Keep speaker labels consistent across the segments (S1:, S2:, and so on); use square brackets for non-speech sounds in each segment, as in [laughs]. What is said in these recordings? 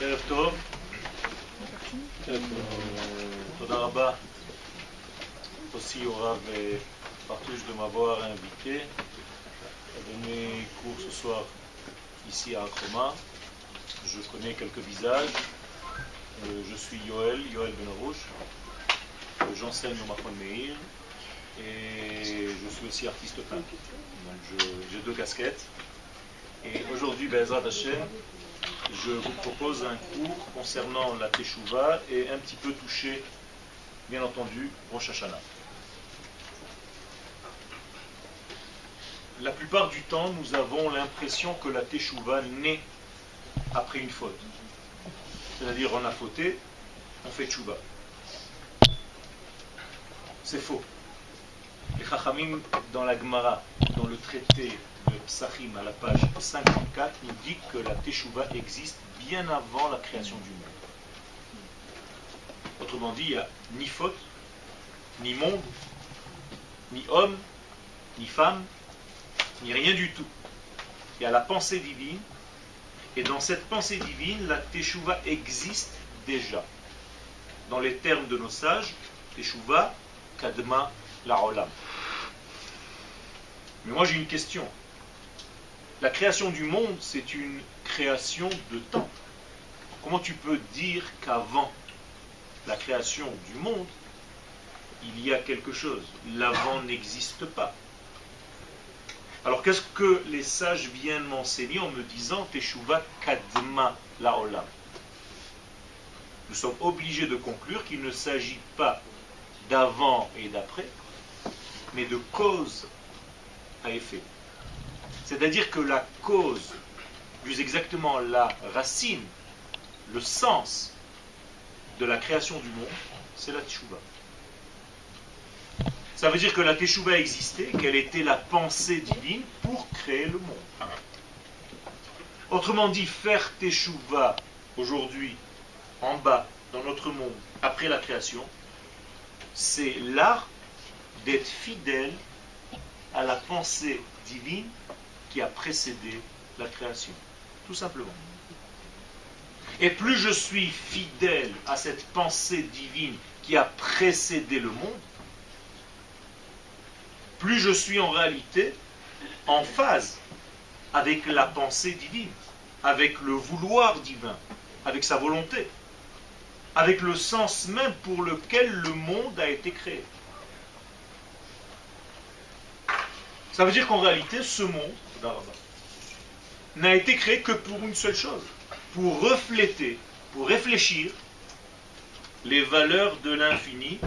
S1: ערב טוב. תודה רבה aussi au Rav Partouche de m'avoir invité à donner cours ce soir ici à Akroma. Je connais quelques visages. Euh, je suis Yoel, Yoel Benarouche. Euh, j'enseigne au Mahmoud Meir et je suis aussi artiste peintre. Donc j'ai deux casquettes. Et aujourd'hui, Bezrat Hashem, je vous propose un cours concernant la Teshuvah et un petit peu toucher, bien entendu, Rosh Hashanah. La plupart du temps, nous avons l'impression que la Teshuvah naît après une faute. C'est-à-dire, on a fauté, on fait Teshuvah. C'est faux. Les Chachamim, dans la Gemara, dans le traité Psachim à la page 54, nous dit que la Teshuvah existe bien avant la création du monde. Autrement dit, il n'y a ni faute, ni monde, ni homme, ni femme, ni rien du tout. Il y a la pensée divine, et dans cette pensée divine, la Teshuvah existe déjà. Dans les termes de nos sages, Teshuvah, Kadma, la Olam. Mais moi j'ai une question. La création du monde, c'est une création de temps. Comment tu peux dire qu'avant la création du monde, il y a quelque chose L'avant n'existe pas? Alors qu'est-ce que les sages viennent m'enseigner en me disant Teshuva Kadma la Olam Nous sommes obligés de conclure qu'il ne s'agit pas d'avant et d'après, mais de cause à effet. C'est-à-dire que la cause, plus exactement la racine, le sens de la création du monde, c'est la Teshuva. Ça veut dire que la Teshuvah existait, qu'elle était la pensée divine pour créer le monde. Autrement dit, faire Teshuvah aujourd'hui, en bas, dans notre monde, après la création, c'est l'art d'être fidèle à la pensée divine a précédé la création. Tout simplement. Et plus je suis fidèle à cette pensée divine qui a précédé le monde, plus je suis en réalité en phase avec la pensée divine, avec le vouloir divin, avec sa volonté, avec le sens même pour lequel le monde a été créé. Ça veut dire qu'en réalité, ce monde n'a été créé que pour une seule chose, pour refléter, pour réfléchir les valeurs de l'infini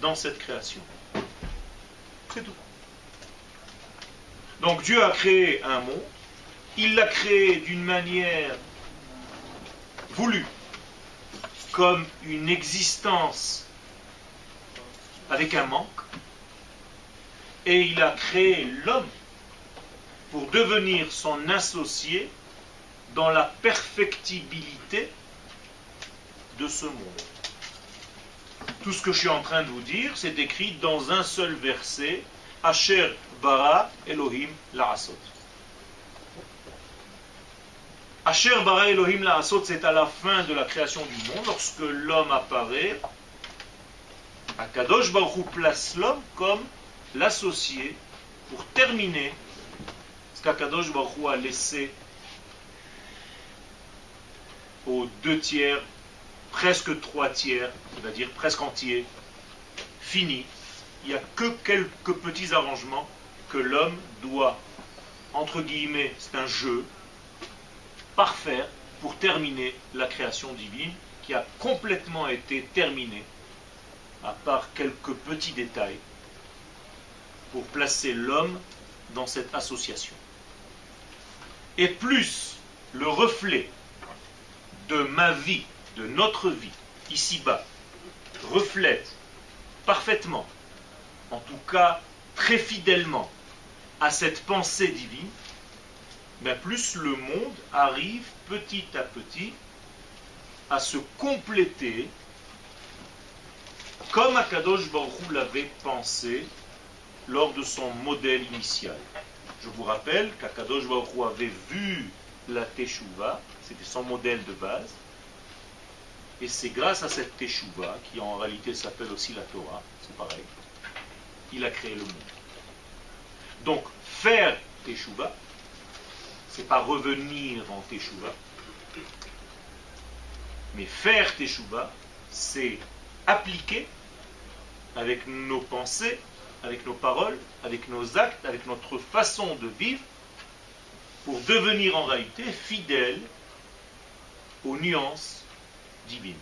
S1: dans cette création. C'est tout. Donc Dieu a créé un monde, il l'a créé d'une manière voulue, comme une existence avec un manque, et il a créé l'homme pour devenir son associé dans la perfectibilité de ce monde. Tout ce que je suis en train de vous dire, c'est écrit dans un seul verset, Asher bara Elohim la'asot. Asher bara Elohim la'asot, c'est à la fin de la création du monde, lorsque l'homme apparaît, Akadosh Baruch place l'homme comme l'associé pour terminer qu'Akadosh Baruch a laissé aux deux tiers, presque trois tiers, c'est-à-dire presque entier, fini. Il n'y a que quelques petits arrangements que l'homme doit, entre guillemets, c'est un jeu, parfaire pour terminer la création divine qui a complètement été terminée, à part quelques petits détails, pour placer l'homme dans cette association. Et plus le reflet de ma vie, de notre vie, ici-bas, reflète parfaitement, en tout cas très fidèlement, à cette pensée divine, plus le monde arrive petit à petit à se compléter comme Akadosh Baruch l'avait pensé lors de son modèle initial. Je vous rappelle qu'Akadosh Baruch avait vu la Teshuvah, c'était son modèle de base. Et c'est grâce à cette Teshuvah, qui en réalité s'appelle aussi la Torah, c'est pareil, il a créé le monde. Donc, faire Teshuvah, c'est pas revenir en Teshuvah, mais faire Teshuvah, c'est appliquer avec nos pensées, avec nos paroles, avec nos actes, avec notre façon de vivre, pour devenir en réalité fidèle aux nuances divines,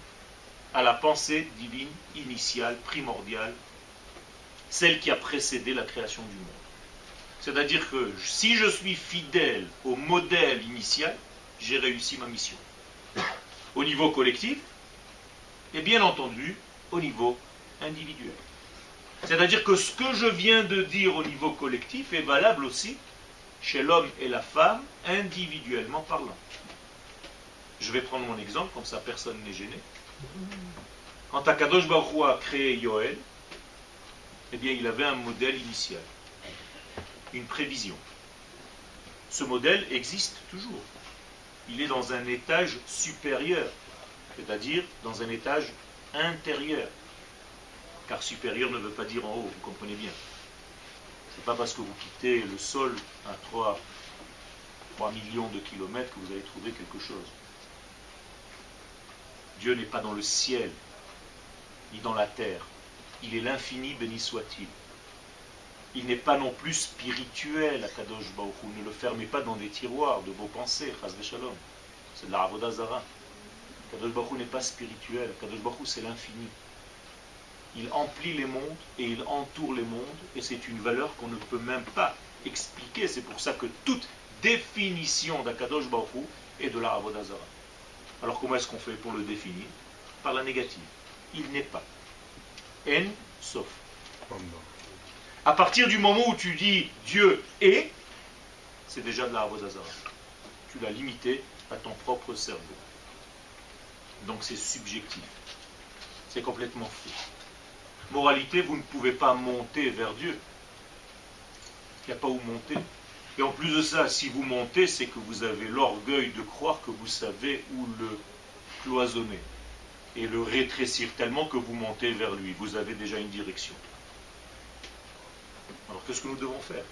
S1: à la pensée divine initiale, primordiale, celle qui a précédé la création du monde. C'est-à-dire que si je suis fidèle au modèle initial, j'ai réussi ma mission. Au niveau collectif, et bien entendu au niveau individuel. C'est-à-dire que ce que je viens de dire au niveau collectif est valable aussi chez l'homme et la femme, individuellement parlant. Je vais prendre mon exemple, comme ça personne n'est gêné. Quand Akadosh Baruch a créé Yoel, eh bien il avait un modèle initial, une prévision. Ce modèle existe toujours. Il est dans un étage supérieur, c'est-à-dire dans un étage intérieur. Car supérieur ne veut pas dire en haut, vous comprenez bien. Ce n'est pas parce que vous quittez le sol à 3, 3 millions de kilomètres que vous allez trouver quelque chose. Dieu n'est pas dans le ciel, ni dans la terre. Il est l'infini, béni soit-il. Il n'est pas non plus spirituel, Kadosh Baruch Ne le fermez pas dans des tiroirs de vos pensées, Chaz Shalom. C'est de la Avodazara. Kadosh Baruch n'est pas spirituel. Kadosh Baruch c'est l'infini. Il emplit les mondes et il entoure les mondes, et c'est une valeur qu'on ne peut même pas expliquer. C'est pour ça que toute définition d'Akadosh Baruch est de la Avodazara. Alors comment est-ce qu'on fait pour le définir? Par la négative. Il n'est pas. En, sauf. À partir du moment où tu dis Dieu est, c'est déjà de la Avodazara. Tu l'as limité à ton propre cerveau. Donc c'est subjectif. C'est complètement faux. Moralité, vous ne pouvez pas monter vers Dieu. Il n'y a pas où monter. Et en plus de ça, si vous montez, c'est que vous avez l'orgueil de croire que vous savez où le cloisonner et le rétrécir tellement que vous montez vers lui. Vous avez déjà une direction. Alors qu'est-ce que nous devons faire?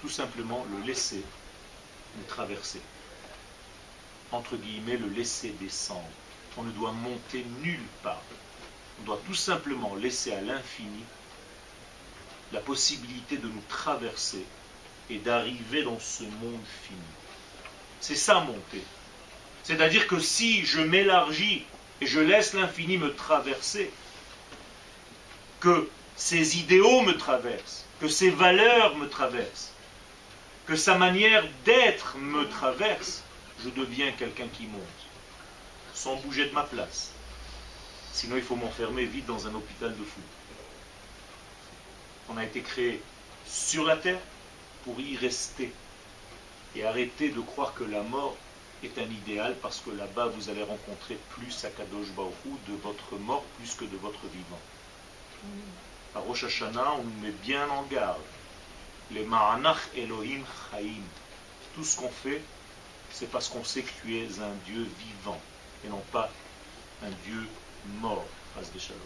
S1: Tout simplement le laisser nous traverser. Entre guillemets, le laisser descendre. On ne doit monter nulle part. On doit tout simplement laisser à l'infini la possibilité de nous traverser et d'arriver dans ce monde fini. C'est ça monter. C'est-à-dire que si je m'élargis et je laisse l'infini me traverser, que ses idéaux me traversent, que ses valeurs me traversent, que sa manière d'être me traverse, je deviens quelqu'un qui monte, sans bouger de ma place. Sinon, il faut m'enfermer vite dans un hôpital de fou. On a été créé sur la terre pour y rester et arrêter de croire que la mort est un idéal parce que là-bas vous allez rencontrer plus Akadosh Baruch de votre mort plus que de votre vivant. À Rosh Hashanah, on nous met bien en garde. Les Ma'anach Elohim Chaim. Tout ce qu'on fait, c'est parce qu'on sait que tu es un Dieu vivant et non pas un Dieu mort. de Shalom.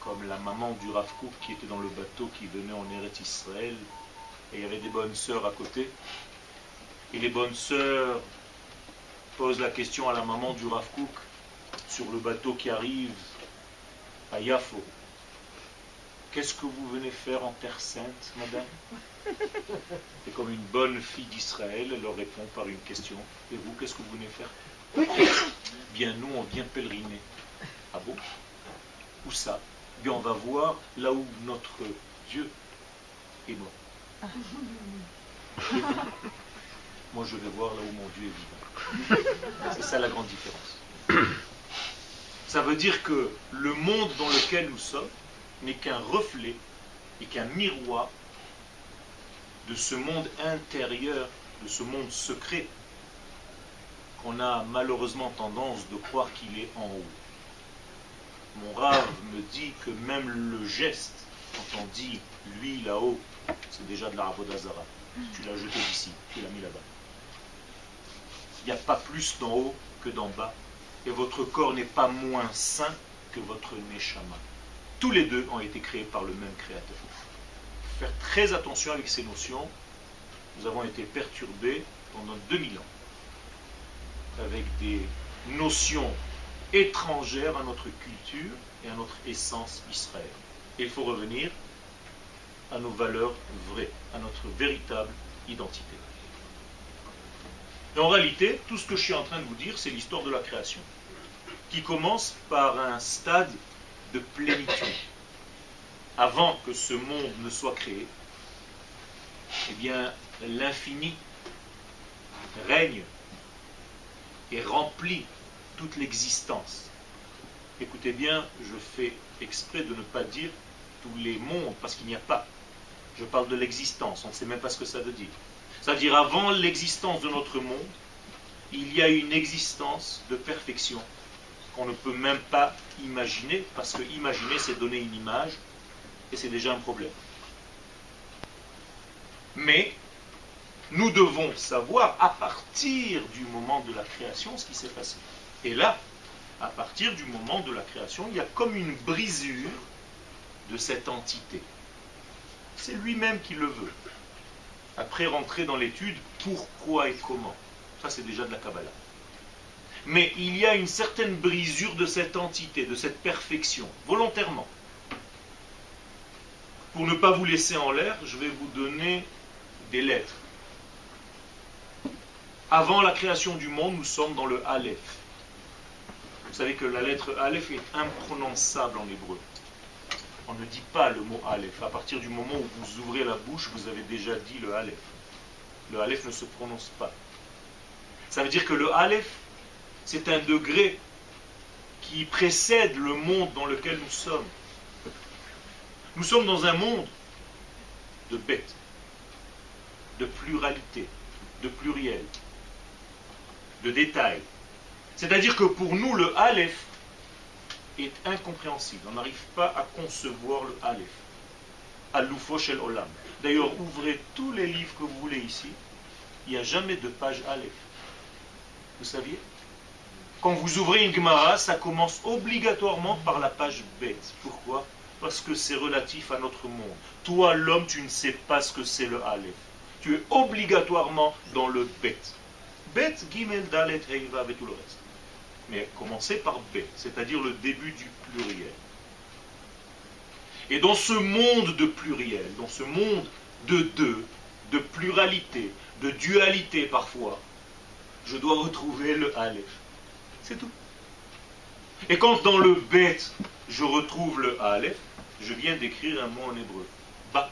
S1: Comme la maman du Rav qui était dans le bateau qui venait en Eretz Israël et il y avait des bonnes sœurs à côté. Et les bonnes sœurs posent la question à la maman du Rav sur le bateau qui arrive à Yafo. Qu'est-ce que vous venez faire en Terre Sainte, madame? Et comme une bonne fille d'Israël, elle leur répond par une question. Et vous, qu'est-ce que vous venez faire? [coughs] Bien, nous, on vient pèleriner. Ah bon? Où ça? Bien, on va voir là où notre Dieu est mort. [coughs] Moi, je vais voir là où mon Dieu est vivant. C'est ça la grande différence. [coughs] Ça veut dire que le monde dans lequel nous sommes n'est qu'un reflet et qu'un miroir de ce monde intérieur, de ce monde secret, qu'on a malheureusement tendance de croire qu'il est en haut. Mon rave me dit que même le geste, quand on dit lui là-haut, c'est déjà de la d'Azara. Tu l'as jeté d'ici, tu l'as mis là-bas. Il n'y a pas plus d'en haut que d'en bas. Et votre corps n'est pas moins sain que votre neshama. Tous les deux ont été créés par le même créateur. Faire très attention avec ces notions. Nous avons été perturbés pendant 2000 ans avec des notions étrangères à notre culture et à notre essence Israël. Il faut revenir à nos valeurs vraies, à notre véritable identité. Et en réalité, tout ce que je suis en train de vous dire, c'est l'histoire de la création, qui commence par un stade de plénitude. Avant que ce monde ne soit créé, eh bien, l'infini règne et remplit toute l'existence. Écoutez bien, je fais exprès de ne pas dire tous les mondes, parce qu'il n'y a pas. Je parle de l'existence, on ne sait même pas ce que ça veut dire. C'est-à-dire avant l'existence de notre monde, il y a une existence de perfection qu'on ne peut même pas imaginer, parce que imaginer, c'est donner une image, et c'est déjà un problème. Mais nous devons savoir à partir du moment de la création ce qui s'est passé. Et là, à partir du moment de la création, il y a comme une brisure de cette entité. C'est lui-même qui le veut. Après rentrer dans l'étude, pourquoi et comment? Ça, c'est déjà de la Kabbalah. Mais il y a une certaine brisure de cette entité, de cette perfection, volontairement. Pour ne pas vous laisser en l'air, je vais vous donner des lettres. Avant la création du monde, nous sommes dans le Aleph. Vous savez que la lettre Aleph est imprononçable en hébreu. On ne dit pas le mot Aleph. À partir du moment où vous ouvrez la bouche, vous avez déjà dit le Aleph. Le Aleph ne se prononce pas. Ça veut dire que le Aleph, c'est un degré qui précède le monde dans lequel nous sommes. Nous sommes dans un monde de bêtes, de pluralité, de pluriel, de. C'est-à-dire que pour nous, le Aleph est incompréhensible. On n'arrive pas à concevoir le Aleph. Al-Loufo Shel Olam. D'ailleurs, ouvrez tous les livres que vous voulez ici. Il n'y a jamais de page Aleph. Vous saviez? Quand vous ouvrez une Gemara, ça commence obligatoirement par la page bête. Pourquoi? Parce que c'est relatif à notre monde. Toi, l'homme, tu ne sais pas ce que c'est le Aleph. Tu es obligatoirement dans le bête. Bête, Gimel, Dalet, Heiva et tout le reste. Mais commencez par B, c'est-à-dire le début du pluriel. Et dans ce monde de pluriel, dans ce monde de deux, de pluralité, de dualité parfois, je dois retrouver le Aleph. C'est tout. Et quand dans le bête, je retrouve le Aleph, je viens d'écrire un mot en hébreu. Ba.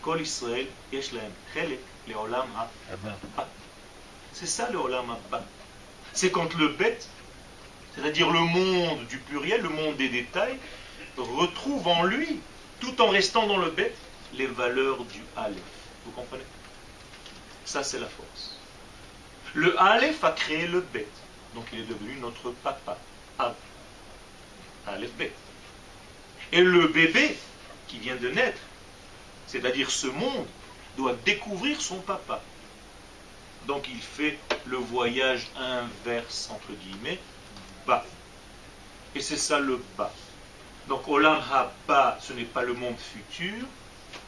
S1: Kol Israël, le Olam ha. C'est ça le Olam ha. C'est quand le bête, c'est-à-dire le monde du pluriel, le monde des détails, retrouve en lui, tout en restant dans le bête, les valeurs du Aleph. Vous comprenez? Ça, c'est la force. Le Aleph a créé le bête. Donc il est devenu notre papa. Av. Aleph bête. Et le bébé qui vient de naître, c'est-à-dire ce monde, doit découvrir son papa. Donc il fait le voyage inverse, entre guillemets, bas. Et c'est ça le bas. Donc Olam Ha-Ba, ce n'est pas le monde futur,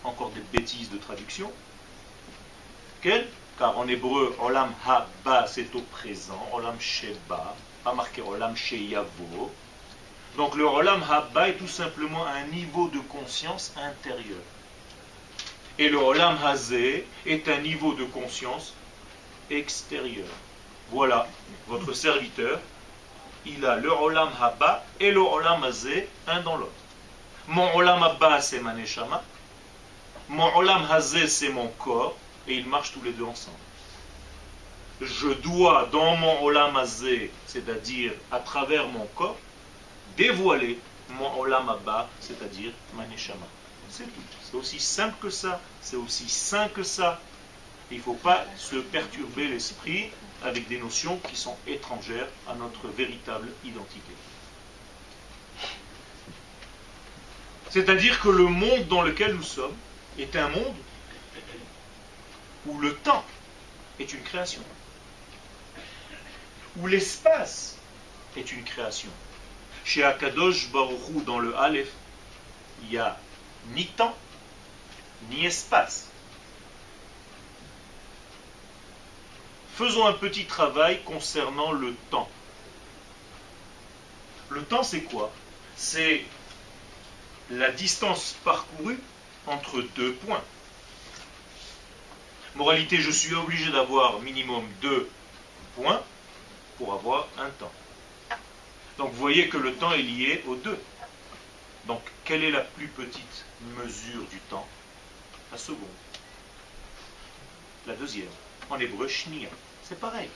S1: encore des bêtises de traduction. Quel? Car en hébreu, Olam Ha-Ba, c'est au présent, Olam Sheba, pas marqué Olam Sheyavo. Donc le Olam Ha-Ba est tout simplement un niveau de conscience intérieur. Et le Olam Hazé est un niveau de conscience extérieur. Voilà, votre serviteur, il a le Olam Haba et le Olam Hazé, un dans l'autre. Mon Olam Haba, c'est ma Neshama. Mon Olam Hazé, c'est mon corps. Et ils marchent tous les deux ensemble. Je dois, dans mon Olam Hazé, c'est-à-dire à travers mon corps, dévoiler mon Olam Haba, c'est-à-dire ma Neshama. C'est tout. C'est aussi simple que ça. C'est aussi sain que ça. Il ne faut pas se perturber l'esprit avec des notions qui sont étrangères à notre véritable identité. C'est-à-dire que le monde dans lequel nous sommes est un monde où le temps est une création. où l'espace est une création. Chez Akadosh Baruchou, dans le Aleph, il n'y a ni temps, ni espace. Faisons un petit travail concernant le temps. Le temps, c'est quoi? C'est la distance parcourue entre deux points. Moralité, je suis obligé d'avoir minimum deux points pour avoir un temps. Donc vous voyez que le temps est lié aux deux. Donc quelle est la plus petite mesure du temps? La seconde. La deuxième. En hébreu, shnia. C'est pareil.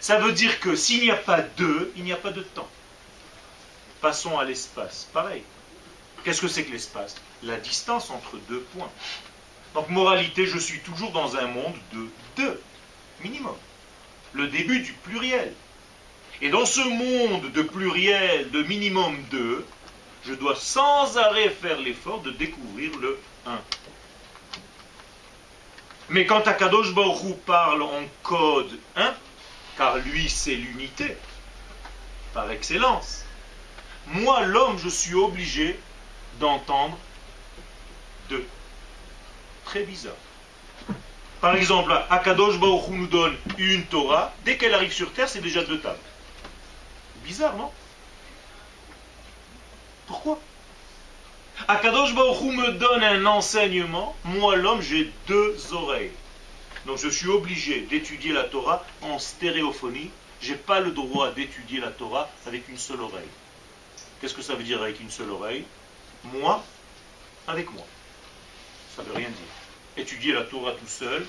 S1: Ça veut dire que s'il n'y a pas deux, il n'y a pas de temps. Passons à l'espace. Pareil. Qu'est-ce que c'est que l'espace? La distance entre deux points. Donc, moralité, je suis toujours dans un monde de deux, minimum. Le début du pluriel. Et dans ce monde de pluriel, de minimum deux, je dois sans arrêt faire l'effort de découvrir le 1. Mais quand Akadosh Baruch parle en code 1, car lui c'est l'unité, par excellence, moi l'homme je suis obligé d'entendre deux. Très bizarre. Par exemple, Akadosh Baruch nous donne une Torah, dès qu'elle arrive sur terre, c'est déjà deux tables. Bizarre, non? Pourquoi? Akadosh Baruch me donne un enseignement, moi l'homme j'ai deux oreilles. Donc je suis obligé d'étudier la Torah en stéréophonie. Je n'ai pas le droit d'étudier la Torah avec une seule oreille. Qu'est-ce que ça veut dire avec une seule oreille? Moi avec moi. Ça veut rien dire. Étudier la Torah tout seul,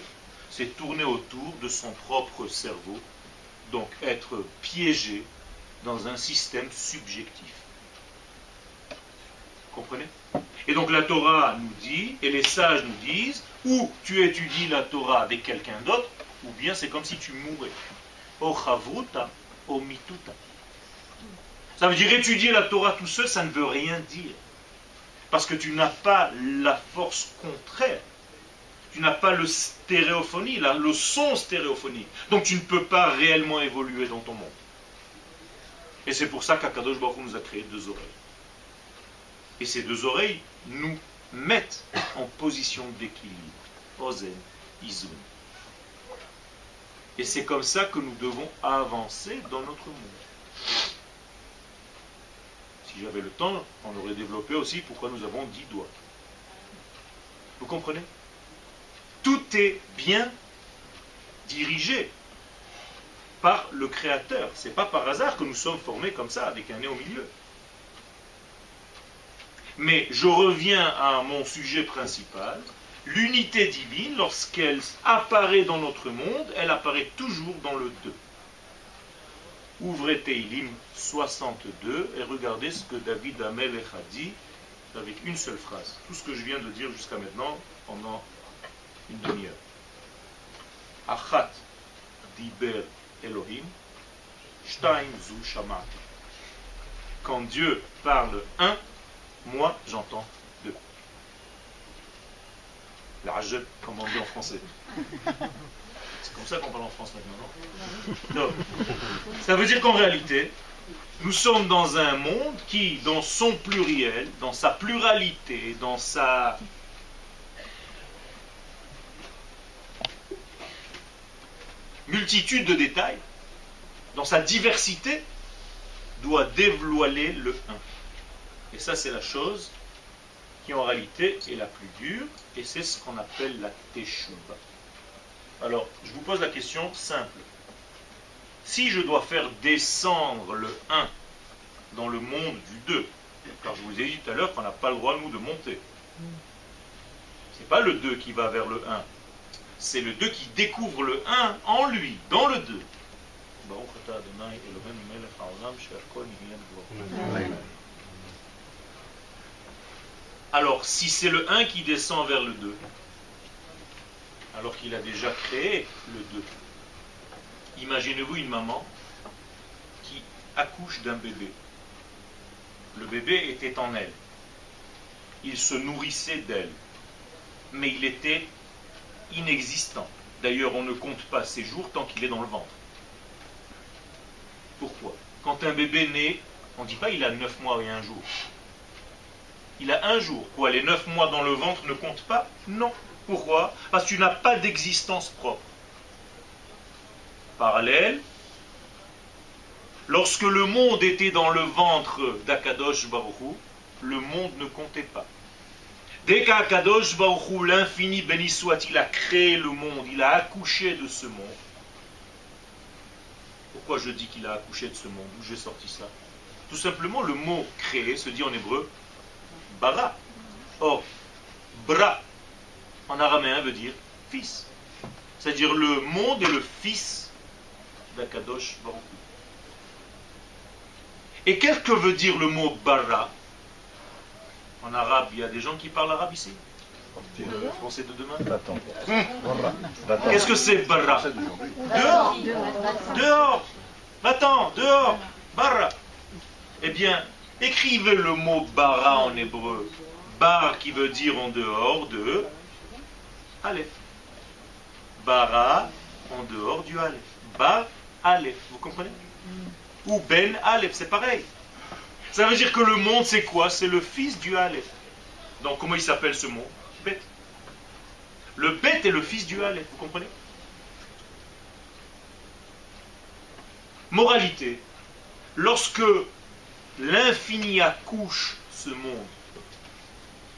S1: c'est tourner autour de son propre cerveau, donc être piégé dans un système subjectif. Comprenez? Et donc la Torah nous dit, et les sages nous disent, ou tu étudies la Torah avec quelqu'un d'autre, ou bien c'est comme si tu mourais. O chavruta, mituta. Ça veut dire étudier la Torah tout seul, ça ne veut rien dire. Parce que tu n'as pas la force contraire. Tu n'as pas le stéréophonie, le son stéréophonie. Donc tu ne peux pas réellement évoluer dans ton monde. Et c'est pour ça qu'Akadosh Baruch nous a créé deux oreilles. Et ces deux oreilles nous mettent en position d'équilibre. Ozen, Izun. Et c'est comme ça que nous devons avancer dans notre monde. Si j'avais le temps, on aurait développé aussi pourquoi nous avons dix doigts. Vous comprenez? Tout est bien dirigé par le Créateur. Ce n'est pas par hasard que nous sommes formés comme ça, avec un nez au milieu. Mais je reviens à mon sujet principal. L'unité divine, lorsqu'elle apparaît dans notre monde, elle apparaît toujours dans le 2. Ouvrez Teilim 62 et regardez ce que David Amelech a dit avec une seule phrase. Tout ce que je viens de dire jusqu'à maintenant pendant une demi-heure. Achat diber Elohim, shtaim zu Quand Dieu parle un, moi j'entends deux. La rage, comme on dit en français. C'est comme ça qu'on parle en France maintenant, non Ça veut dire qu'en réalité, nous sommes dans un monde qui, dans son pluriel, dans sa pluralité, dans sa multitude de détails, dans sa diversité, doit dévoiler le 1. Et ça, c'est la chose qui, en réalité, est la plus dure, et c'est ce qu'on appelle la teshuva. Alors, je vous pose la question simple. Si je dois faire descendre le 1 dans le monde du 2, car je vous ai dit tout à l'heure qu'on n'a pas le droit, nous, de monter. Ce n'est pas le 2 qui va vers le 1. C'est le 2 qui découvre le 1 en lui, dans le 2. Alors, si c'est le 1 qui descend vers le 2, alors qu'il a déjà créé le 2, imaginez-vous une maman qui accouche d'un bébé. Le bébé était en elle. Il se nourrissait d'elle. Mais il était inexistant. D'ailleurs, on ne compte pas ses jours tant qu'il est dans le ventre. Pourquoi? Quand un bébé naît, on ne dit pas il a 9 mois et un jour. Il a un jour. Quoi Les 9 mois dans le ventre ne comptent pas Non. Pourquoi? Parce que tu n'as pas d'existence propre. Parallèle, lorsque le monde était dans le ventre d'Akadosh Baruchou, le monde ne comptait pas. Dès qu'Akadosh Baruchou, l'infini béni soit-il, a créé le monde, il a accouché de ce monde. Pourquoi je dis qu'il a accouché de ce monde? Où j'ai sorti ça? Tout simplement, le mot créé se dit en hébreu bara. Or, bra, en araméen, veut dire fils. C'est-à-dire le monde est le fils d'Akadosh Baruch Et qu'est-ce que veut dire le mot bara? En arabe, il y a des gens qui parlent arabe ici? Le français de demain. Qu'est-ce que c'est bara? Dehors. Dehors. Va-t'en, dehors. Bara. Eh bien, écrivez le mot bara en hébreu. Bar qui veut dire en dehors de Aleph. Bara en dehors du Aleph. Bar Aleph. Vous comprenez? Ou Ben Aleph, c'est pareil. Ça veut dire que le monde, c'est quoi? C'est le fils du Aleph. Donc, comment il s'appelle ce mot? Bet. Le Bet est le fils du Aleph, vous comprenez? Moralité. Lorsque l'infini accouche ce monde,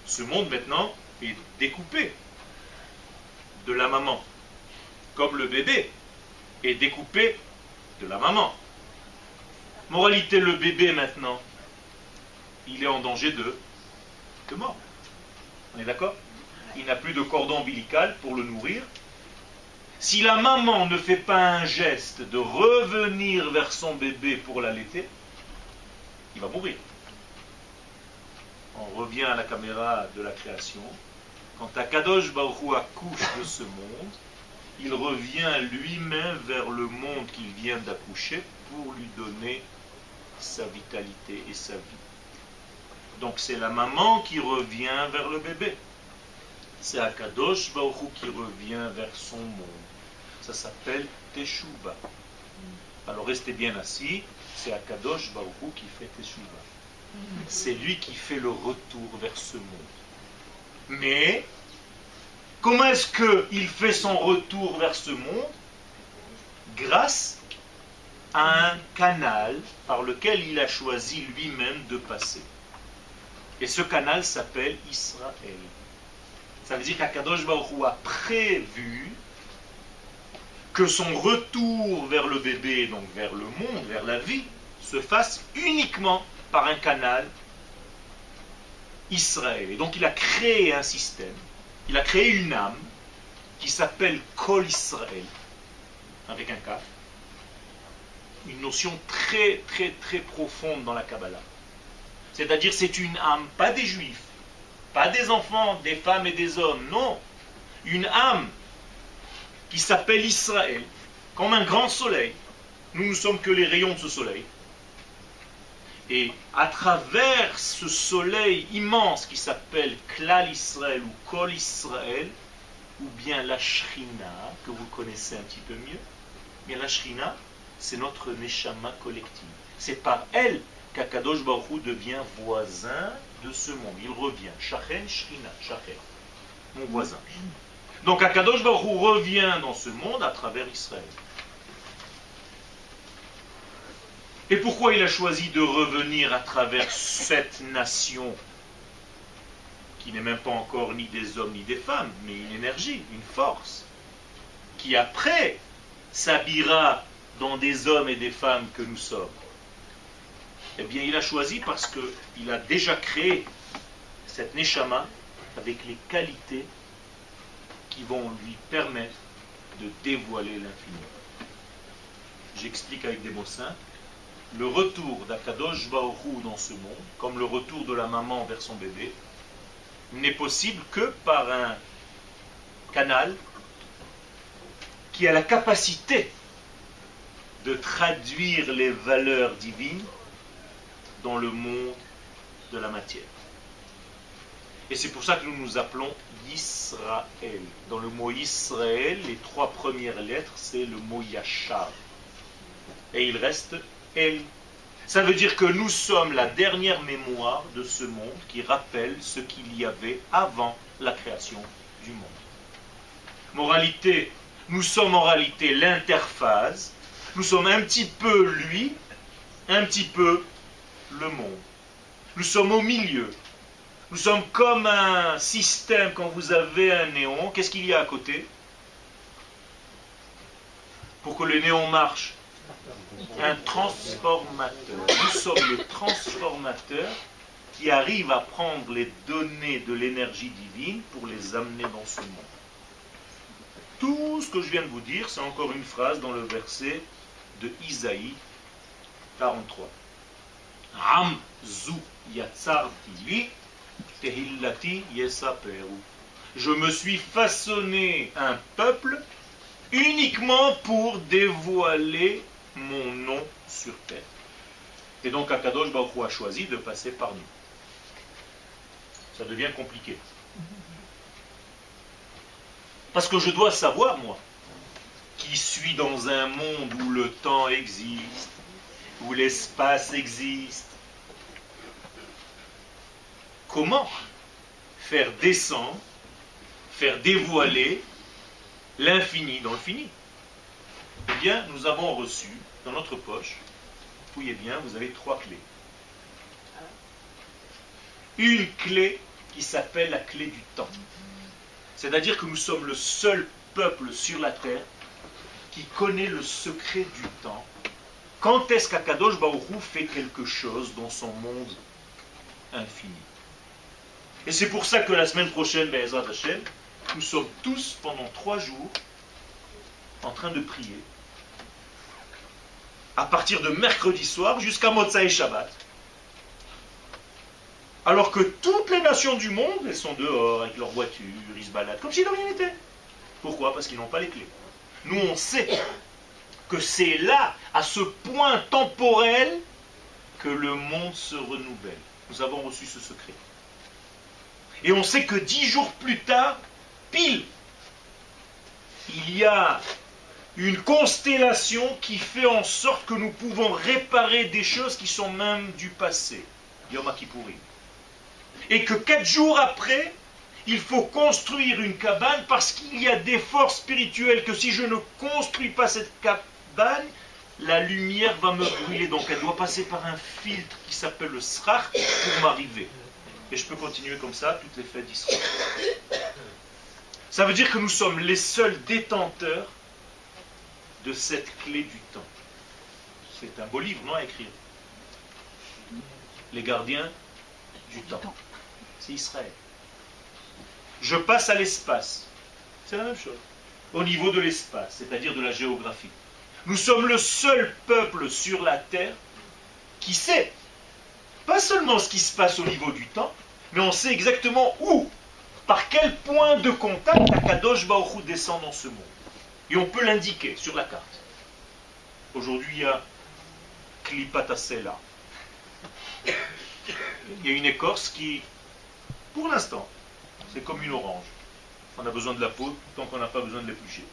S1: ce monde maintenant est découpé de la maman, comme le bébé est découpé de la maman. Moralité, le bébé maintenant, il est en danger de, mort. On est d'accord? Il n'a plus de cordon ombilical pour le nourrir. Si la maman ne fait pas un geste de revenir vers son bébé pour l'allaiter, il va mourir. On revient à la caméra de la création. Quand Akadosh Baruch accouche de ce monde, il revient lui-même vers le monde qu'il vient d'accoucher pour lui donner sa vitalité et sa vie. Donc c'est la maman qui revient vers le bébé. C'est Akadosh Baruch qui revient vers son monde. Ça s'appelle Teshuva. Alors restez bien assis. C'est Akadosh Baruch qui fait Teshuva. C'est lui qui fait le retour vers ce monde. Mais comment est-ce qu'il fait son retour vers ce monde? Grâce à un canal par lequel il a choisi lui-même de passer. Et ce canal s'appelle Israël. Ça veut dire qu'Akadosh Baruch a prévu que son retour vers le bébé, donc vers le monde, vers la vie, se fasse uniquement par un canal Israël. Et donc il a créé un système, il a créé une âme qui s'appelle Kol Israël, avec un K, une notion très très très profonde dans la Kabbalah. C'est-à-dire c'est une âme, pas des juifs, pas des enfants, des femmes et des hommes, non. Une âme qui s'appelle Israël, comme un grand soleil. Nous ne sommes que les rayons de ce soleil. Et à travers ce soleil immense qui s'appelle Klal Israël ou Kol Israël, ou bien la Shrina, que vous connaissez un petit peu mieux, bien la Shrina, c'est notre Neshama collective. C'est par elle qu'Akadosh Baruch devient voisin de ce monde. Il revient. Shachen Shrina, Shachen, mon voisin. Donc Akadosh Baruch revient dans ce monde à travers Israël. Et pourquoi il a choisi de revenir à travers cette nation qui n'est même pas encore ni des hommes ni des femmes, mais une énergie, une force, qui après s'habillera dans des hommes et des femmes que nous sommes? Eh bien, il a choisi parce qu'il a déjà créé cette Neshama avec les qualités qui vont lui permettre de dévoiler l'infini. J'explique avec des mots simples le retour d'Akadosh Baoru dans ce monde, comme le retour de la maman vers son bébé, n'est possible que par un canal qui a la capacité de traduire les valeurs divines dans le monde de la matière. Et c'est pour ça que nous nous appelons Israël. Dans le mot Israël, les trois premières lettres, c'est le mot Yachar. Et il reste El. Ça veut dire que nous sommes la dernière mémoire de ce monde qui rappelle ce qu'il y avait avant la création du monde. Moralité, nous sommes en réalité l'interface, nous sommes un petit peu lui, un petit peu le monde. Nous sommes au milieu. Nous sommes comme un système quand vous avez un néon. Qu'est-ce qu'il y a à côté Pour que le néon marche? Un transformateur. Nous sommes le transformateur qui arrive à prendre les données de l'énergie divine pour les amener dans ce monde. Tout ce que je viens de vous dire, c'est encore une phrase dans le verset de Isaïe 43. Am zu Je me suis façonné un peuple uniquement pour dévoiler mon nom sur terre. Et donc Akadosh Baruch a choisi de passer par nous. Ça devient compliqué. Parce que je dois savoir, moi, qui suis dans un monde où le temps existe, où l'espace existe, comment faire descendre, faire dévoiler l'infini dans le fini Eh bien, nous avons reçu dans notre poche, fouillez bien, vous avez trois clés. Une clé qui s'appelle la clé du temps. C'est-à-dire que nous sommes le seul peuple sur la terre qui connaît le secret du temps. Quand est-ce qu'Akadosh Baoru fait quelque chose dans son monde infini? Et c'est pour ça que la semaine prochaine, Hashem, nous sommes tous pendant trois jours en train de prier. À partir de mercredi soir jusqu'à Motsai Shabbat. Alors que toutes les nations du monde, elles sont dehors avec leurs voitures, ils se baladent comme si de rien n'était. Pourquoi? Parce qu'ils n'ont pas les clés. Nous, on sait que c'est là, à ce point temporel, que le monde se renouvelle. Nous avons reçu ce secret. Et on sait que dix jours plus tard, pile, il y a une constellation qui fait en sorte que nous pouvons réparer des choses qui sont même du passé. Et que quatre jours après, il faut construire une cabane parce qu'il y a des forces spirituelles que si je ne construis pas cette cabane, la lumière va me brûler. Donc elle doit passer par un filtre qui s'appelle le srach pour m'arriver. Et je peux continuer comme ça toutes les fêtes d'Israël. Ça veut dire que nous sommes les seuls détenteurs de cette clé du temps. C'est un beau livre, non, à écrire? Les gardiens du temps c'est Israël. Je passe à l'espace. C'est la même chose. Au niveau de l'espace, c'est-à-dire de la géographie. Nous sommes le seul peuple sur la terre qui sait pas seulement ce qui se passe au niveau du temps, mais on sait exactement où, par quel point de contact Akadosh Baruch descend dans ce monde. Et on peut l'indiquer sur la carte. Aujourd'hui, il y a Klipatasela. Il y a une écorce qui pour l'instant, c'est comme une orange. On a besoin de la peau tant qu'on n'a pas besoin de l'éplucher.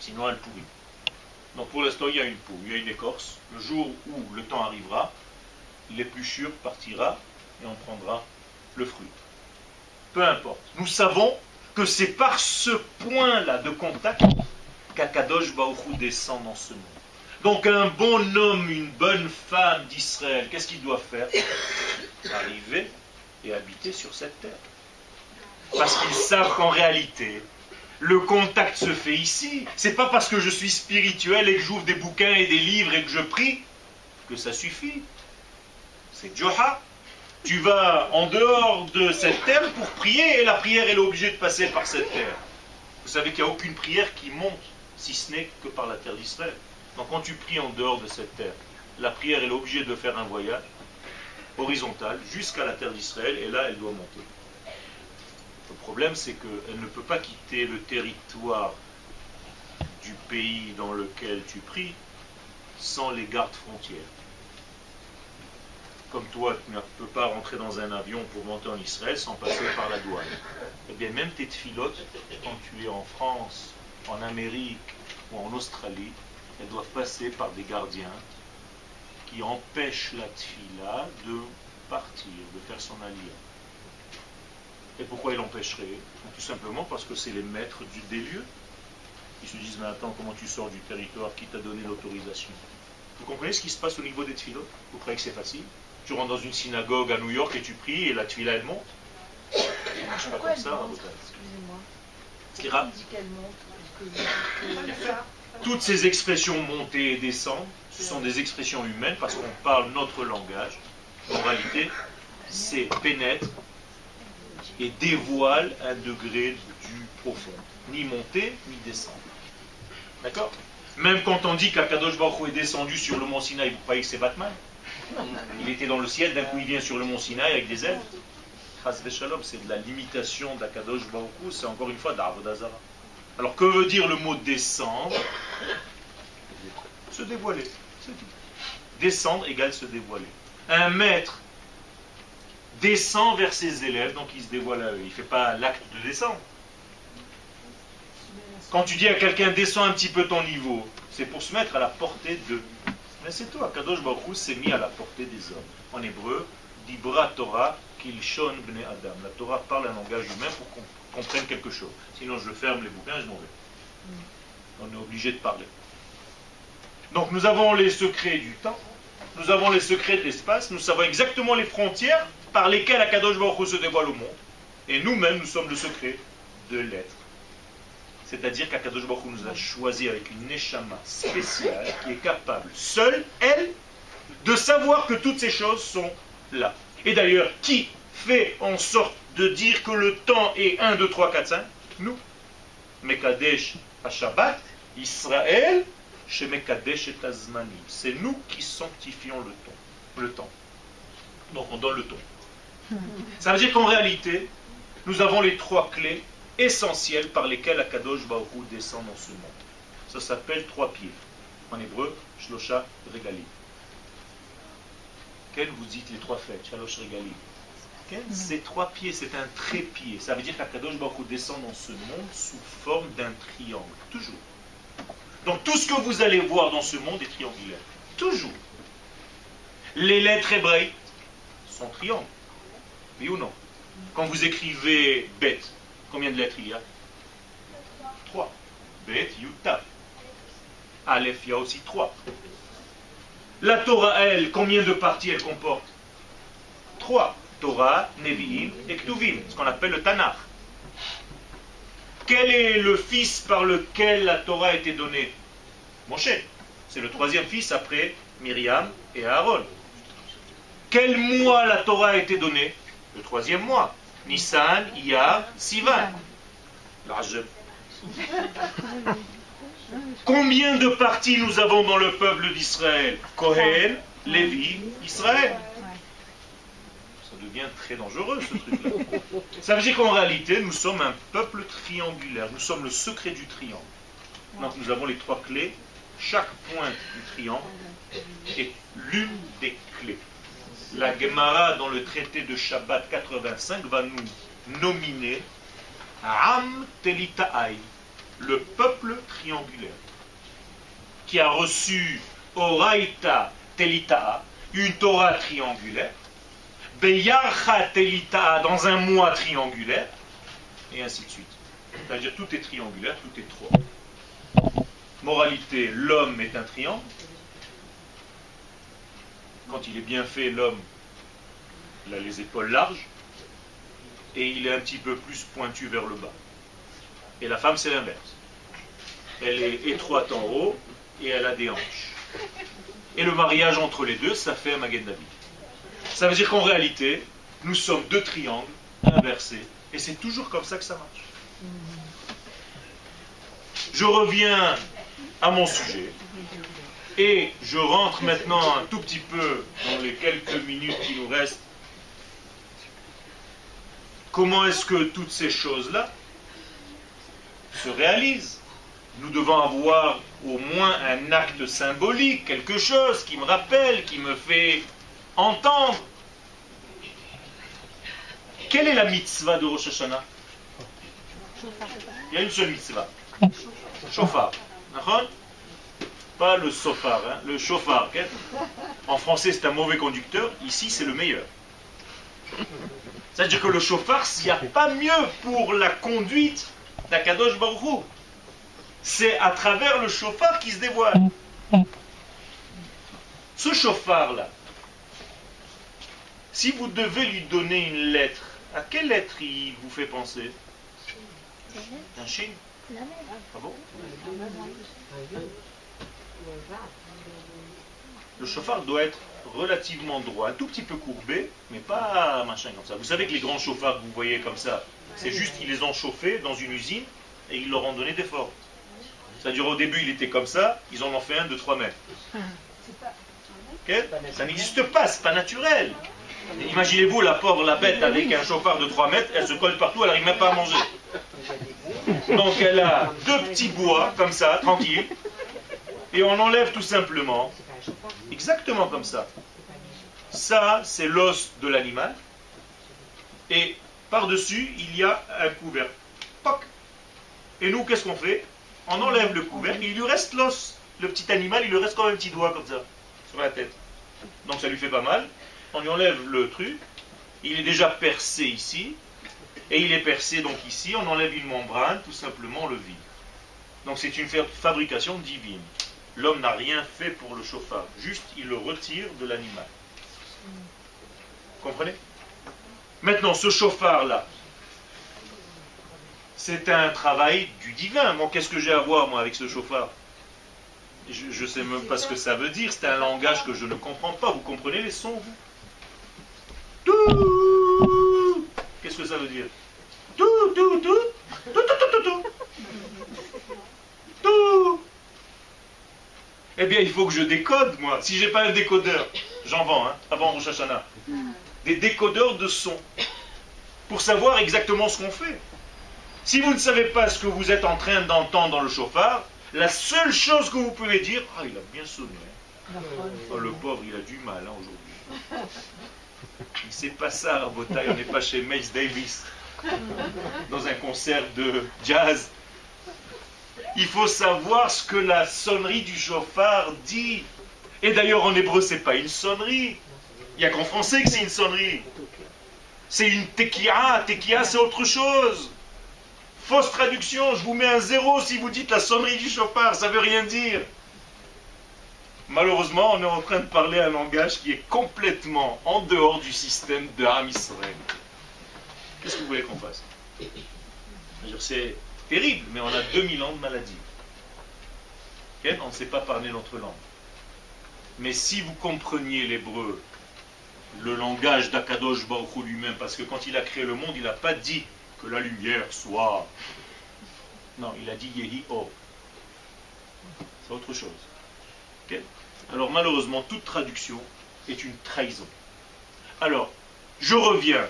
S1: Sinon, elle pourrit. Donc pour l'instant, il y a une peau, il y a une écorce. Le jour où le temps arrivera, l'épluchure partira et on prendra le fruit. Peu importe. Nous savons que c'est par ce point-là de contact qu'Akadosh Baruchou descend dans ce monde. Donc un bon homme, une bonne femme d'Israël, qu'est-ce qu'il doit faire? Arriver et habiter sur cette terre. Parce qu'ils savent qu'en réalité, le contact se fait ici. C'est pas parce que je suis spirituel et que j'ouvre des bouquins et des livres et que je prie que ça suffit. C'est Joha. Tu vas en dehors de cette terre pour prier et la prière est obligée de passer par cette terre. Vous savez qu'il n'y a aucune prière qui monte si ce n'est que par la terre d'Israël. Donc quand tu pries en dehors de cette terre, la prière est obligée de faire un voyage horizontale jusqu'à la terre d'Israël et là elle doit monter. Le problème c'est qu'elle ne peut pas quitter le territoire du pays dans lequel tu pries sans les gardes frontières. Comme toi, tu ne peux pas rentrer dans un avion pour monter en Israël sans passer par la douane. Eh bien, même tes filotes, quand tu es en France, en Amérique ou en Australie, elles doivent passer par des gardiens qui empêche la tfila de partir, de faire son allié. Et pourquoi il empêcherait Tout simplement parce que c'est les maîtres du, des lieux. Ils se disent, mais attends, comment tu sors du territoire qui t'a donné l'autorisation? Vous comprenez ce qui se passe au niveau des tfilotes? Vous croyez que c'est facile? Tu rentres dans une synagogue à New York et tu pries et la tfila elle monte marche pas comme ça. Excusez-moi. Toutes ces expressions montées et descendre, ce sont des expressions humaines parce qu'on parle notre langage. En réalité, c'est pénètre et dévoile un degré du profond. Ni monter, ni descendre. D'accord? Même quand on dit qu'Akadosh Baruch est descendu sur le mont Sinaï, vous croyez que c'est Batman? Il était dans le ciel, d'un coup il vient sur le mont Sinaï avec des ailes. C'est de la limitation d'Akadosh Baruch c'est encore une fois d'Avodazara. Alors que veut dire le mot descendre Se dévoiler. Descendre égale se dévoiler. Un maître descend vers ses élèves, donc il se dévoile à eux. Il ne fait pas l'acte de descendre. Quand tu dis à quelqu'un descends un petit peu ton niveau, c'est pour se mettre à la portée d'eux. Mais c'est toi, Kadosh Baruch s'est mis à la portée des hommes. En hébreu, Dibra Torah Kilshon Bne Adam. La Torah parle un langage humain pour qu'on comprenne quelque chose. Sinon, je ferme les bouquins et je m'en vais. On est obligé de parler. Donc, nous avons les secrets du temps, nous avons les secrets de l'espace, nous savons exactement les frontières par lesquelles Akadosh Baruch se dévoile au monde. Et nous-mêmes, nous sommes le secret de l'être. C'est-à-dire qu'Akadosh Baruch nous a choisi avec une neshama spéciale qui est capable, seule, elle, de savoir que toutes ces choses sont là. Et d'ailleurs, qui fait en sorte de dire que le temps est 1, 2, 3, 4, 5 Nous. Mekadesh à Shabbat, Israël, chez Mekadesh et Azmani. C'est nous qui sanctifions le temps. Le temps. Donc on donne le ton. Ça veut dire qu'en réalité, nous avons les trois clés essentielles par lesquelles Akadosh Baruch descend dans ce monde. Ça s'appelle trois pieds. En hébreu, Shlosha Regali. Quel vous dites les trois fêtes Shalosh Regali. Ces trois pieds, c'est un trépied. Ça veut dire qu'Akadosh Baruch descend dans ce monde sous forme d'un triangle. Toujours. Donc tout ce que vous allez voir dans ce monde est triangulaire. Toujours. Les lettres hébraïques sont triangles. Oui ou non? Quand vous écrivez bête, combien de lettres il y a? Trois. Bet, Yuta. Aleph, il y a aussi trois. La Torah, elle, combien de parties elle comporte? Trois. Torah, Nevi'im et Ktuvim, ce qu'on appelle le Tanakh. Quel est le fils par lequel la Torah a été donnée? Moshe. C'est le troisième fils après Myriam et Aaron. Quel mois la Torah a été donnée? Le troisième mois. Nissan, Iyar, Sivan. [laughs] Combien de parties nous avons dans le peuple d'Israël? Kohen, Lévi, Israël devient très dangereux ce truc-là. [laughs] Ça veut dire qu'en réalité, nous sommes un peuple triangulaire. Nous sommes le secret du triangle. Donc nous avons les trois clés. Chaque pointe du triangle est l'une des clés. La Gemara, dans le traité de Shabbat 85, va nous nominer Am Telitaï, le peuple triangulaire, qui a reçu Oraita Telita'a, une Torah triangulaire, dans un mois triangulaire, et ainsi de suite. C'est-à-dire tout est triangulaire, tout est trois. Moralité, l'homme est un triangle. Quand il est bien fait, l'homme, il a les épaules larges, et il est un petit peu plus pointu vers le bas. Et la femme, c'est l'inverse. Elle est étroite en haut, et elle a des hanches. Et le mariage entre les deux, ça fait un Magen. Ça veut dire qu'en réalité, nous sommes deux triangles inversés. Et c'est toujours comme ça que ça marche. Je reviens à mon sujet. Et je rentre maintenant un tout petit peu dans les quelques minutes qui nous restent. Comment est-ce que toutes ces choses-là se réalisent? Nous devons avoir au moins un acte symbolique, quelque chose qui me rappelle, qui me fait entendre. Quelle est la mitzvah de Rosh Hashanah? Il y a une seule mitzvah. Shofar. pas le sofar, hein, le chauffard. En français, c'est un mauvais conducteur. Ici, c'est le meilleur. C'est-à-dire que le chauffard, s'il n'y a pas mieux pour la conduite d'Akadosh Baruch C'est à travers le chauffard qui se dévoile. Ce chauffard-là, si vous devez lui donner une lettre, à quelle lettre il vous fait penser? Un chine. Ah bon? Le chauffard doit être relativement droit, un tout petit peu courbé, mais pas machin comme ça. Vous savez que les grands chauffards que vous voyez comme ça, c'est juste qu'ils les ont chauffés dans une usine et ils leur ont donné des formes. C'est-à-dire au début il était comme ça, ils en ont fait un de 3 mètres. Ça n'existe pas, c'est pas naturel. Imaginez-vous la pauvre, la bête avec un chauffard de 3 mètres, elle se colle partout, elle n'arrive même pas à manger. Donc elle a deux petits bois, comme ça, tranquille, et on enlève tout simplement, exactement comme ça. Ça, c'est l'os de l'animal, et par-dessus, il y a un couvercle. Et nous, qu'est-ce qu'on fait? On enlève le couvercle, il lui reste l'os. Le petit animal, il lui reste quand même un petit doigt comme ça, sur la tête. Donc ça lui fait pas mal on lui enlève le truc, il est déjà percé ici, et il est percé donc ici, on enlève une membrane, tout simplement le vide. Donc c'est une fabrication divine. L'homme n'a rien fait pour le chauffard, juste il le retire de l'animal. Comprenez Maintenant, ce chauffard-là, c'est un travail du divin. Moi, qu'est-ce que j'ai à voir, moi, avec ce chauffard Je ne sais même pas ce que ça veut dire. C'est un langage que je ne comprends pas. Vous comprenez les sons, vous tout. Qu'est-ce que ça veut dire Tout, tout, tout, tout, tout, tout, tout, tout. Eh bien, il faut que je décode, moi. Si j'ai pas un décodeur, j'en vends, hein, avant Rosh Hashanah. Des décodeurs de son. Pour savoir exactement ce qu'on fait. Si vous ne savez pas ce que vous êtes en train d'entendre dans le chauffard, la seule chose que vous pouvez dire, ah, il a bien sonné. Oh, le pauvre, il a du mal hein, aujourd'hui. C'est pas ça, Rabotai, on n'est pas chez Miles Davis, dans un concert de jazz. Il faut savoir ce que la sonnerie du chauffard dit. Et d'ailleurs, en hébreu, c'est pas une sonnerie. Il n'y a qu'en français que c'est une sonnerie. C'est une tekia. Tekia, c'est autre chose. Fausse traduction. Je vous mets un zéro si vous dites la sonnerie du chauffard. Ça veut rien dire. Malheureusement, on est en train de parler un langage qui est complètement en dehors du système de Ham Qu'est-ce que vous voulez qu'on fasse? C'est terrible, mais on a 2000 ans de maladie. on ne sait pas parler notre langue. Mais si vous compreniez l'hébreu, le langage d'Akadosh Baruch lui-même, parce que quand il a créé le monde, il n'a pas dit que la lumière soit. Non, il a dit Yehi O. C'est autre chose. Alors malheureusement, toute traduction est une trahison. Alors, je reviens.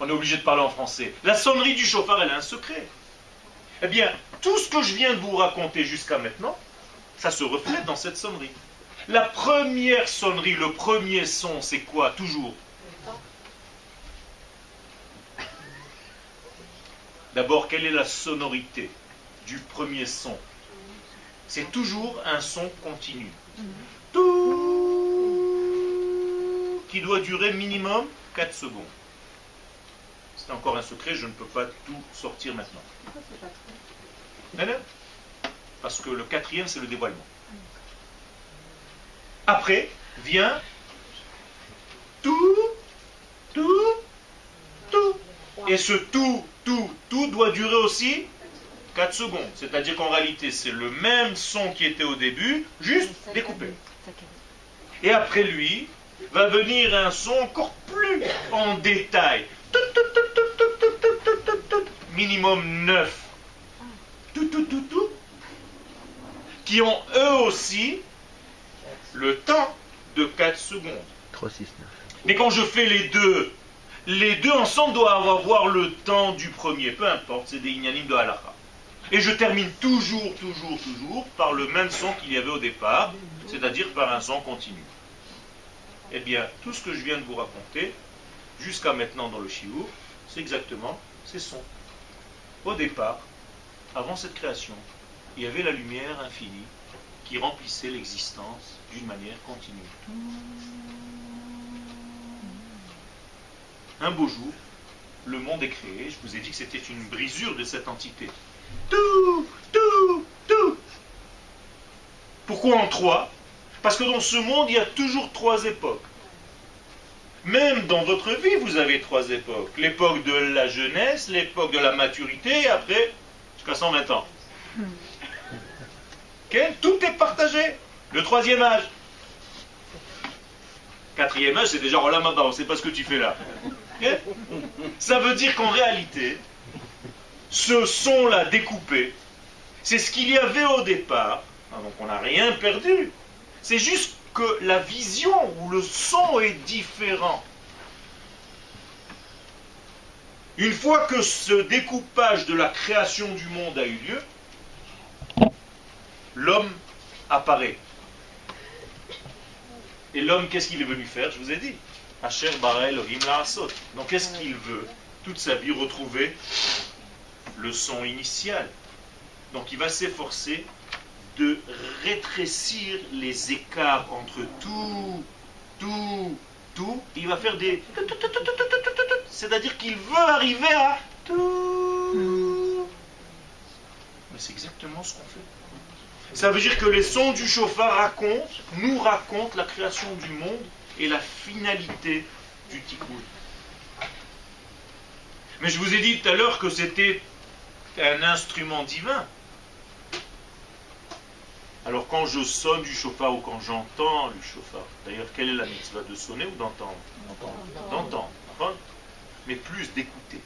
S1: On est obligé de parler en français. La sonnerie du chauffard, elle a un secret. Eh bien, tout ce que je viens de vous raconter jusqu'à maintenant, ça se reflète dans cette sonnerie. La première sonnerie, le premier son, c'est quoi Toujours? D'abord, quelle est la sonorité du premier son? C'est toujours un son continu. Tout qui doit durer minimum 4 secondes. C'est encore un secret, je ne peux pas tout sortir maintenant. Parce que le quatrième, c'est le dévoilement. Après vient tout, tout, tout. Et ce tout, tout, tout doit durer aussi 4 secondes. C'est-à-dire qu'en réalité, c'est le même son qui était au début, juste découpé. Et après lui, va venir un son encore plus en détail. Minimum 9. Tout, tout, tout, tout. Qui ont eux aussi le temps de 4 secondes. 3, 6, 9. Mais quand je fais les deux, les deux ensemble doivent avoir le temps du premier. Peu importe, c'est des ignanim de halakha. Et je termine toujours, toujours, toujours par le même son qu'il y avait au départ, c'est-à-dire par un son continu. Eh bien, tout ce que je viens de vous raconter, jusqu'à maintenant dans le Shiur, c'est exactement ces sons. Au départ, avant cette création, il y avait la lumière infinie qui remplissait l'existence d'une manière continue. Un beau jour, le monde est créé. Je vous ai dit que c'était une brisure de cette entité. Tout, tout, tout. Pourquoi en trois? Parce que dans ce monde, il y a toujours trois époques. Même dans votre vie, vous avez trois époques. L'époque de la jeunesse, l'époque de la maturité, et après, jusqu'à 120 ans. Tout est partagé. Le troisième âge. Quatrième âge, c'est déjà oh là on ne sait pas ce que tu fais là. Ça veut dire qu'en réalité, ce son-là découpé, c'est ce qu'il y avait au départ. Ah, donc on n'a rien perdu. C'est juste que la vision ou le son est différent. Une fois que ce découpage de la création du monde a eu lieu, l'homme apparaît. Et l'homme, qu'est-ce qu'il est venu faire Je vous ai dit? Asher Donc qu'est-ce qu'il veut Toute sa vie retrouver le son initial? Donc il va s'efforcer de rétrécir les écarts entre tout, tout, tout. Il va faire des... C'est-à-dire qu'il veut arriver à tout. Mais c'est exactement ce qu'on fait. Ça veut dire que les sons du chauffard racontent, nous racontent la création du monde et la finalité du tikkun. Mais je vous ai dit tout à l'heure que c'était un instrument divin. Alors quand je sonne du chauffard ou quand j'entends le chauffard, d'ailleurs quelle est la mitzvah de sonner ou d'entendre D'entendre. Mais plus d'écouter.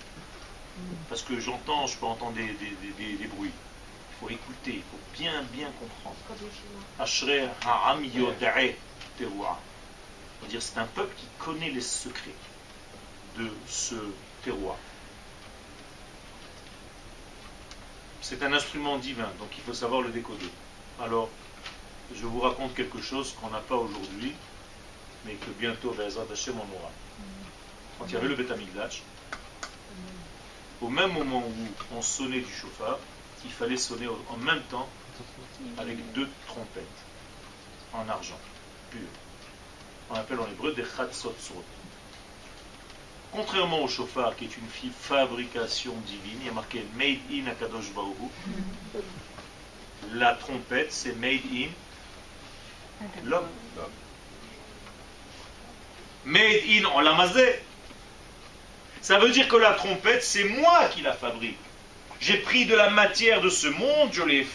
S1: Parce que j'entends, je peux entendre des, des, bruits. Il faut écouter, il faut bien bien comprendre. dire c'est un peuple qui connaît les secrets de ce terroir. C'est un instrument divin, donc il faut savoir le décoder. Alors, je vous raconte quelque chose qu'on n'a pas aujourd'hui, mais que bientôt, Bezrat Hashem, on aura. Quand il y avait le Beth au même moment où on sonnait du chauffard, il fallait sonner en même temps avec deux trompettes en argent pur. On appelle en hébreu des chatzotzot. Contrairement au chauffard, qui est une fabrication divine, il y a marqué Made in Akadosh Baruch La trompette, c'est Made in l'homme. Made in en lamazé. Ça veut dire que la trompette, c'est moi qui la fabrique. J'ai pris de la matière de ce monde, je l'ai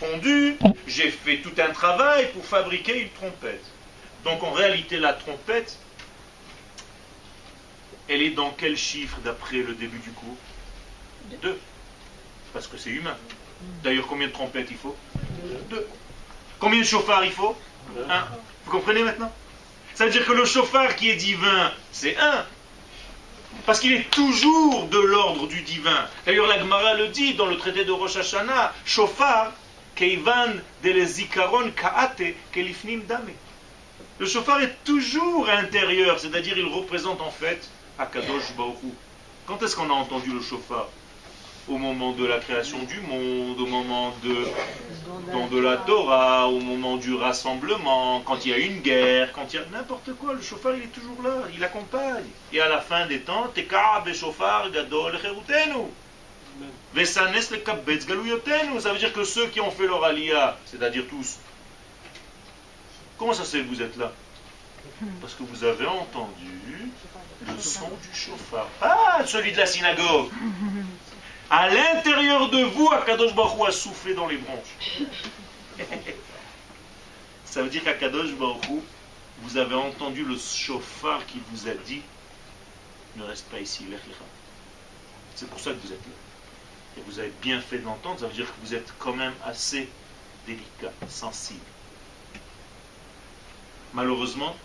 S1: fondue, j'ai fait tout un travail pour fabriquer une trompette. Donc en réalité, la trompette, elle est dans quel chiffre d'après le début du cours? Deux. Parce que c'est humain. D'ailleurs, combien de trompettes il faut Deux. Combien de chauffards il faut Un. Vous comprenez maintenant Ça veut dire que le chauffard qui est divin, c'est un. Parce qu'il est toujours de l'ordre du divin. D'ailleurs, la Gemara le dit dans le traité de Rosh Hashanah, chauffard, keivan de zikaron kaate kelifnim dame. Le chauffard est toujours intérieur, c'est-à-dire il représente en fait Akadosh Baruch Quand est-ce qu'on a entendu le chauffard? Au moment de la création du monde, au moment de, de la Torah, au moment du rassemblement, quand il y a une guerre, quand il y a n'importe quoi, le chauffard il est toujours là, il accompagne. Et à la fin des temps, ça veut dire que ceux qui ont fait leur alia, c'est-à-dire tous, Comment ça se fait que vous êtes là? Parce que vous avez entendu le son du chauffard. Pas celui de la synagogue. À l'intérieur de vous, Akadosh Baruch a soufflé dans les branches. Ça veut dire qu'Akadosh Baruch vous avez entendu le chauffard qui vous a dit ne reste pas ici, C'est pour ça que vous êtes là. Et vous avez bien fait d'entendre, ça veut dire que vous êtes quand même assez délicat, sensible. Malheureusement,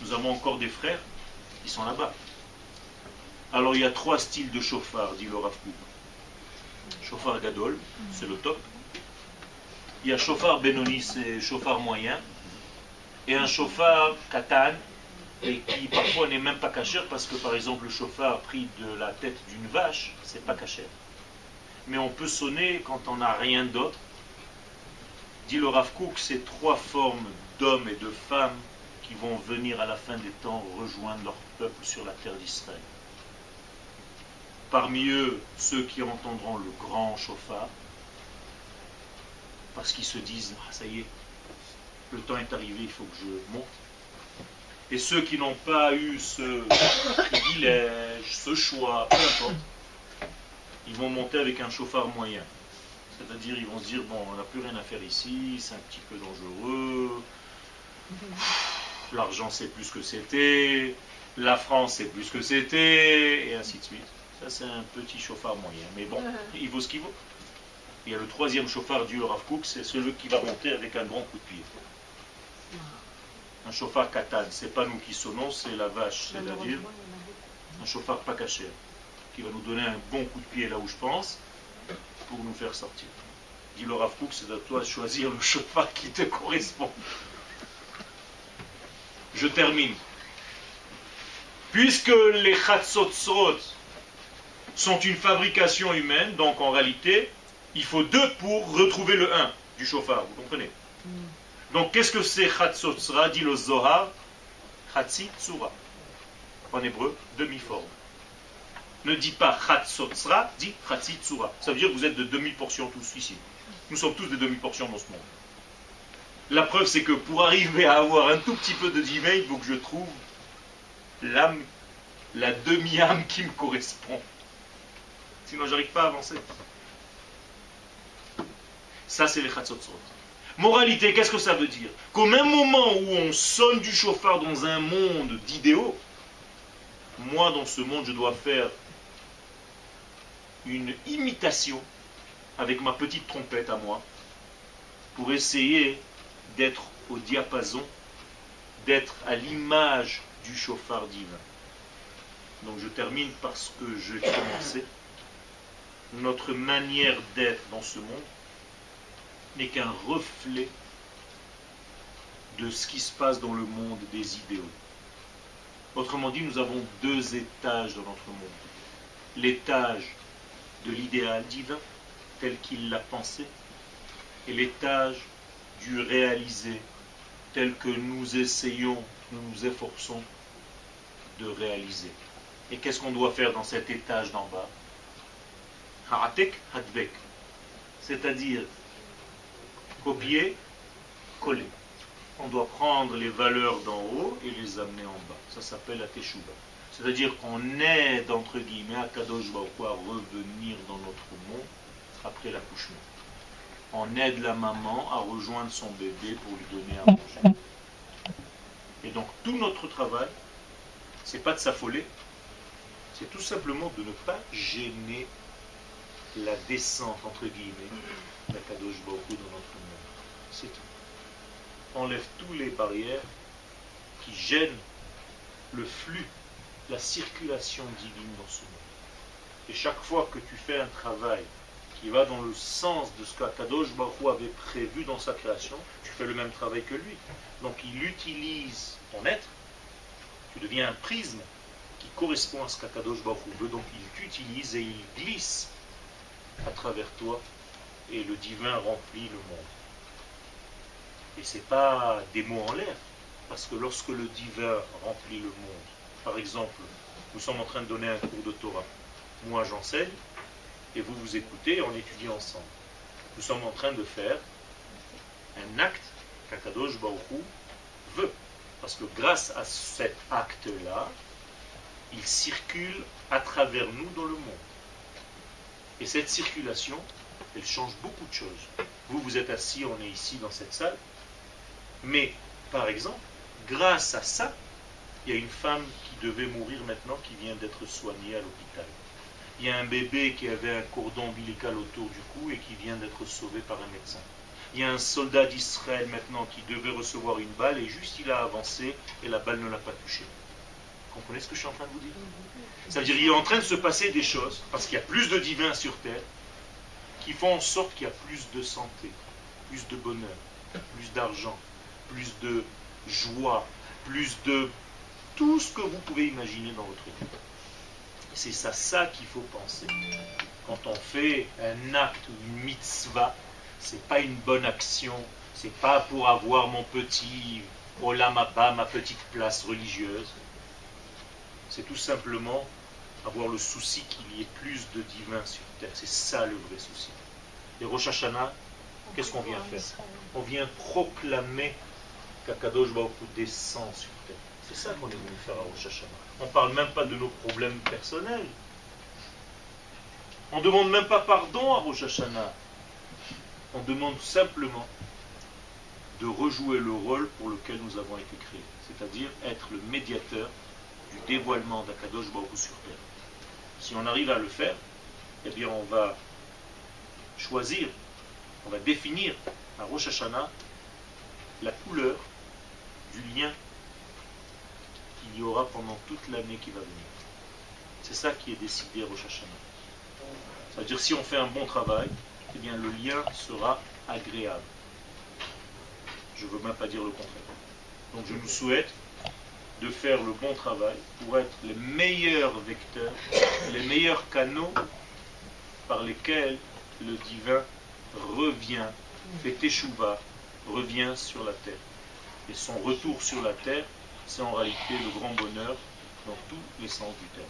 S1: nous avons encore des frères qui sont là-bas. Alors il y a trois styles de chauffard, dit le Rav Chauffard Gadol, c'est le top. Il y a chauffard Benoni, c'est chauffard moyen. Et un chauffard Katan, et qui parfois n'est même pas cachère parce que par exemple le chauffard pris de la tête d'une vache, c'est pas cachère. Mais on peut sonner quand on n'a rien d'autre Dit le Rav Kook, ces trois formes d'hommes et de femmes qui vont venir à la fin des temps rejoindre leur peuple sur la terre d'Israël. Parmi eux, ceux qui entendront le grand chauffard, parce qu'ils se disent, ah, ça y est, le temps est arrivé, il faut que je monte. Et ceux qui n'ont pas eu ce privilège, ce choix, peu importe, ils vont monter avec un chauffard moyen. C'est-à-dire, ils vont se dire, bon, on n'a plus rien à faire ici, c'est un petit peu dangereux, l'argent c'est plus que c'était, la France c'est plus que c'était, et ainsi de suite. Ça, c'est un petit chauffard moyen. Mais bon, il vaut ce qu'il vaut. Il y a le troisième chauffard du Rav c'est celui qui va monter avec un grand coup de pied. Un chauffard katane, c'est pas nous qui sonnons, c'est la vache, c'est-à-dire un chauffard pas caché, qui va nous donner un bon coup de pied là où je pense, pour nous faire sortir. Dit le Rav c'est à toi de choisir le chauffard qui te correspond. Je termine. Puisque les chatzotzrot sont une fabrication humaine, donc en réalité, il faut deux pour retrouver le 1 du chauffard, vous comprenez mm. Donc qu'est-ce que c'est chatzotzra dit le Zohar Chatzitzura. En hébreu, demi-forme. Ne dit pas chatzotzra, dit chatzitzura. Ça veut dire que vous êtes de demi-portion tous ici. Nous sommes tous des demi-portions dans ce monde. La preuve, c'est que pour arriver à avoir un tout petit peu de divin, il faut que je trouve l'âme, la demi-âme qui me correspond. Sinon, j'arrive pas à avancer. Ça, c'est les chatzotzrot. Moralité, qu'est-ce que ça veut dire? Qu'au même moment où on sonne du chauffard dans un monde d'idéaux, moi, dans ce monde, je dois faire une imitation avec ma petite trompette à moi pour essayer d'être au diapason, d'être à l'image du chauffard divin. Donc je termine parce que je commencé. Notre manière d'être dans ce monde n'est qu'un reflet de ce qui se passe dans le monde des idéaux. Autrement dit, nous avons deux étages dans notre monde. L'étage de l'idéal divin, tel qu'il l'a pensé, et l'étage du réalisé tel que nous essayons, nous nous efforçons de réaliser. Et qu'est-ce qu'on doit faire dans cet étage d'en bas? Haratek hadbek, c'est-à-dire copier, coller. On doit prendre les valeurs d'en haut et les amener en bas. Ça s'appelle la teshuva. C'est-à-dire qu'on aide, entre guillemets, à Kadosh à revenir dans notre monde après l'accouchement on aide la maman à rejoindre son bébé pour lui donner à manger. Et donc tout notre travail, c'est pas de s'affoler, c'est tout simplement de ne pas gêner la descente, entre guillemets, d'Akadosh Baruch dans notre monde. C'est tout. Enlève toutes les barrières qui gênent le flux, la circulation divine dans ce monde. Et chaque fois que tu fais un travail qui va dans le sens de ce qu'Akadosh Baruch avait prévu dans sa création, tu fais le même travail que lui. Donc il utilise ton être, tu deviens un prisme qui correspond à ce qu'Akadosh Baruch veut, donc il t'utilise et il glisse à travers toi et le divin remplit le monde. Et ce n'est pas des mots en l'air, parce que lorsque le divin remplit le monde, par exemple, nous sommes en train de donner un cours de Torah, moi j'enseigne, et vous vous écoutez on étudie ensemble. Nous sommes en train de faire un acte qu'Akadosh Baruchou veut. Parce que grâce à cet acte-là, il circule à travers nous dans le monde. Et cette circulation, elle change beaucoup de choses. Vous, vous êtes assis, on est ici dans cette salle. Mais, par exemple, grâce à ça, il y a une femme qui devait mourir maintenant, qui vient d'être soignée à l'hôpital il y a un bébé qui avait un cordon ombilical autour du cou et qui vient d'être sauvé par un médecin. Il y a un soldat d'Israël maintenant qui devait recevoir une balle et juste il a avancé et la balle ne l'a pas touché. Comprenez ce que je suis en train de vous dire Ça veut dire qu'il est en train de se passer des choses, parce qu'il y a plus de divins sur terre, qui font en sorte qu'il y a plus de santé, plus de bonheur, plus d'argent, plus de joie, plus de tout ce que vous pouvez imaginer dans votre vie. C'est à ça qu'il faut penser. Quand on fait un acte ou une mitzvah, c'est pas une bonne action, c'est pas pour avoir mon petit olamaba, ma petite place religieuse. C'est tout simplement avoir le souci qu'il y ait plus de divin sur terre. C'est ça le vrai souci. Et Rosh Hashanah, qu'est-ce qu'on vient faire On vient proclamer qu'Akadosh Baruch descend sur terre. C'est ça qu'on est venu faire à Rosh Hashanah. On ne parle même pas de nos problèmes personnels. On ne demande même pas pardon à Rosh Hashanah. On demande simplement de rejouer le rôle pour lequel nous avons été créés, c'est-à-dire être le médiateur du dévoilement d'Akadosh Baruch sur terre. Si on arrive à le faire, eh bien on va choisir, on va définir à Rosh Hashanah la couleur du lien qu'il y aura pendant toute l'année qui va venir. C'est ça qui est décidé à Rosh Hashanah. C'est-à-dire si on fait un bon travail, eh bien le lien sera agréable. Je ne veux même pas dire le contraire. Donc je nous souhaite de faire le bon travail pour être les meilleurs vecteurs, les meilleurs canaux par lesquels le divin revient, fait teshuva, revient sur la terre. Et son retour sur la terre, c'est en réalité le grand bonheur dans tous les sens du terme.